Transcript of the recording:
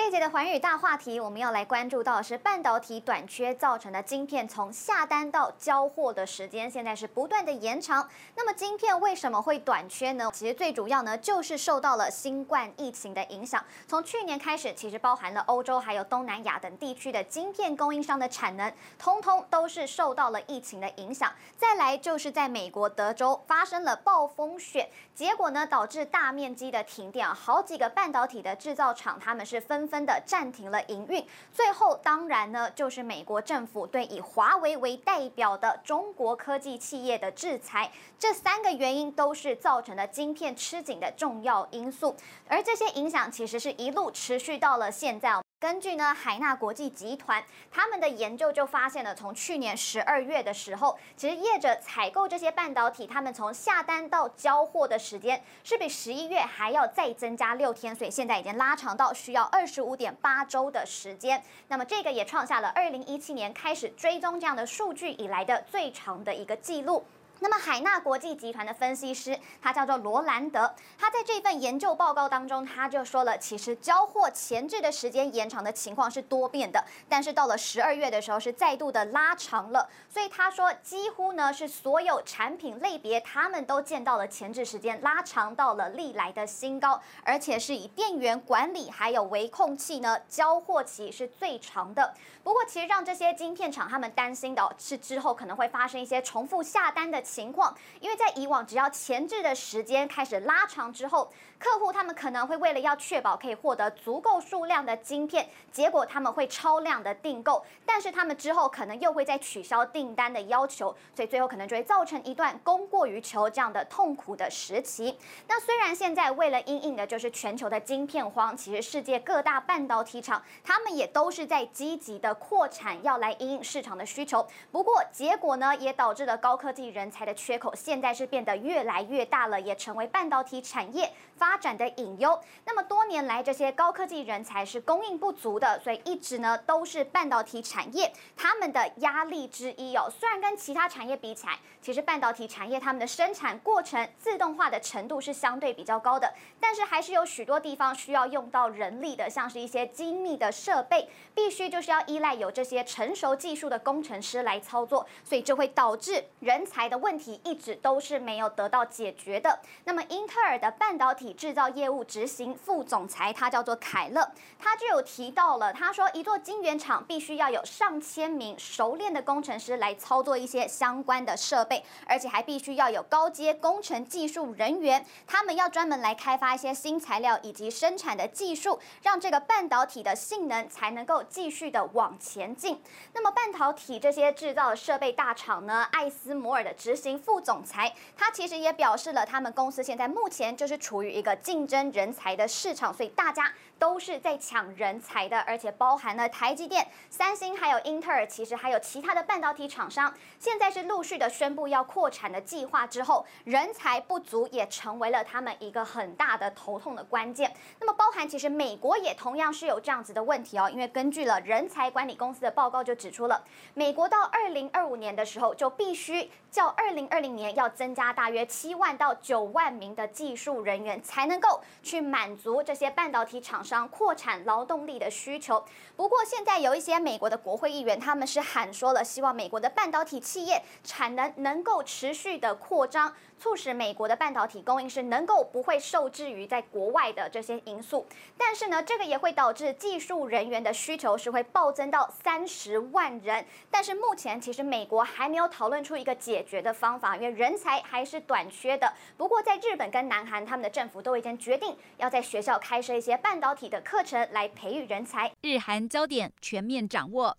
这一节的环宇大话题，我们要来关注到的是半导体短缺造成的晶片从下单到交货的时间，现在是不断的延长。那么晶片为什么会短缺呢？其实最主要呢，就是受到了新冠疫情的影响。从去年开始，其实包含了欧洲还有东南亚等地区的晶片供应商的产能，通通都是受到了疫情的影响。再来就是在美国德州发生了暴风雪，结果呢，导致大面积的停电，好几个半导体的制造厂他们是纷分的暂停了营运，最后当然呢，就是美国政府对以华为为代表的中国科技企业的制裁，这三个原因都是造成了晶片吃紧的重要因素，而这些影响其实是一路持续到了现在。根据呢海纳国际集团他们的研究就发现了，从去年十二月的时候，其实业者采购这些半导体，他们从下单到交货的时间是比十一月还要再增加六天，所以现在已经拉长到需要二十五点八周的时间。那么这个也创下了二零一七年开始追踪这样的数据以来的最长的一个记录。那么海纳国际集团的分析师，他叫做罗兰德，他在这份研究报告当中，他就说了，其实交货前置的时间延长的情况是多变的，但是到了十二月的时候是再度的拉长了，所以他说几乎呢是所有产品类别他们都见到了前置时间拉长到了历来的新高，而且是以电源管理还有微控器呢交货期是最长的。不过其实让这些晶片厂他们担心的是之后可能会发生一些重复下单的。情况，因为在以往，只要前置的时间开始拉长之后，客户他们可能会为了要确保可以获得足够数量的晶片，结果他们会超量的订购，但是他们之后可能又会再取消订单的要求，所以最后可能就会造成一段供过于求这样的痛苦的时期。那虽然现在为了因应的就是全球的晶片荒，其实世界各大半导体厂他们也都是在积极的扩产，要来因应市场的需求。不过结果呢，也导致了高科技人才。的缺口现在是变得越来越大了，也成为半导体产业发展的隐忧。那么多年来，这些高科技人才是供应不足的，所以一直呢都是半导体产业他们的压力之一哦。虽然跟其他产业比起来，其实半导体产业他们的生产过程自动化的程度是相对比较高的，但是还是有许多地方需要用到人力的，像是一些精密的设备，必须就是要依赖有这些成熟技术的工程师来操作，所以就会导致人才的问。问题一直都是没有得到解决的。那么，英特尔的半导体制造业务执行副总裁，他叫做凯勒，他就有提到了，他说，一座晶圆厂必须要有上千名熟练的工程师来操作一些相关的设备，而且还必须要有高阶工程技术人员，他们要专门来开发一些新材料以及生产的技术，让这个半导体的性能才能够继续的往前进。那么，半导体这些制造设备大厂呢，艾斯摩尔的执执行副总裁，他其实也表示了，他们公司现在目前就是处于一个竞争人才的市场，所以大家都是在抢人才的，而且包含了台积电、三星还有英特尔，其实还有其他的半导体厂商，现在是陆续的宣布要扩产的计划之后，人才不足也成为了他们一个很大的头痛的关键。那么，包含其实美国也同样是有这样子的问题哦，因为根据了人才管理公司的报告就指出了，美国到二零二五年的时候就必须较二。零二零年要增加大约七万到九万名的技术人员，才能够去满足这些半导体厂商扩产劳动力的需求。不过，现在有一些美国的国会议员，他们是喊说了，希望美国的半导体企业产能能够持续的扩张，促使美国的半导体供应是能够不会受制于在国外的这些因素。但是呢，这个也会导致技术人员的需求是会暴增到三十万人。但是目前其实美国还没有讨论出一个解决的方法，因为人才还是短缺的。不过，在日本跟南韩，他们的政府都已经决定要在学校开设一些半导体的课程来培育人才。日韩焦点全面掌握，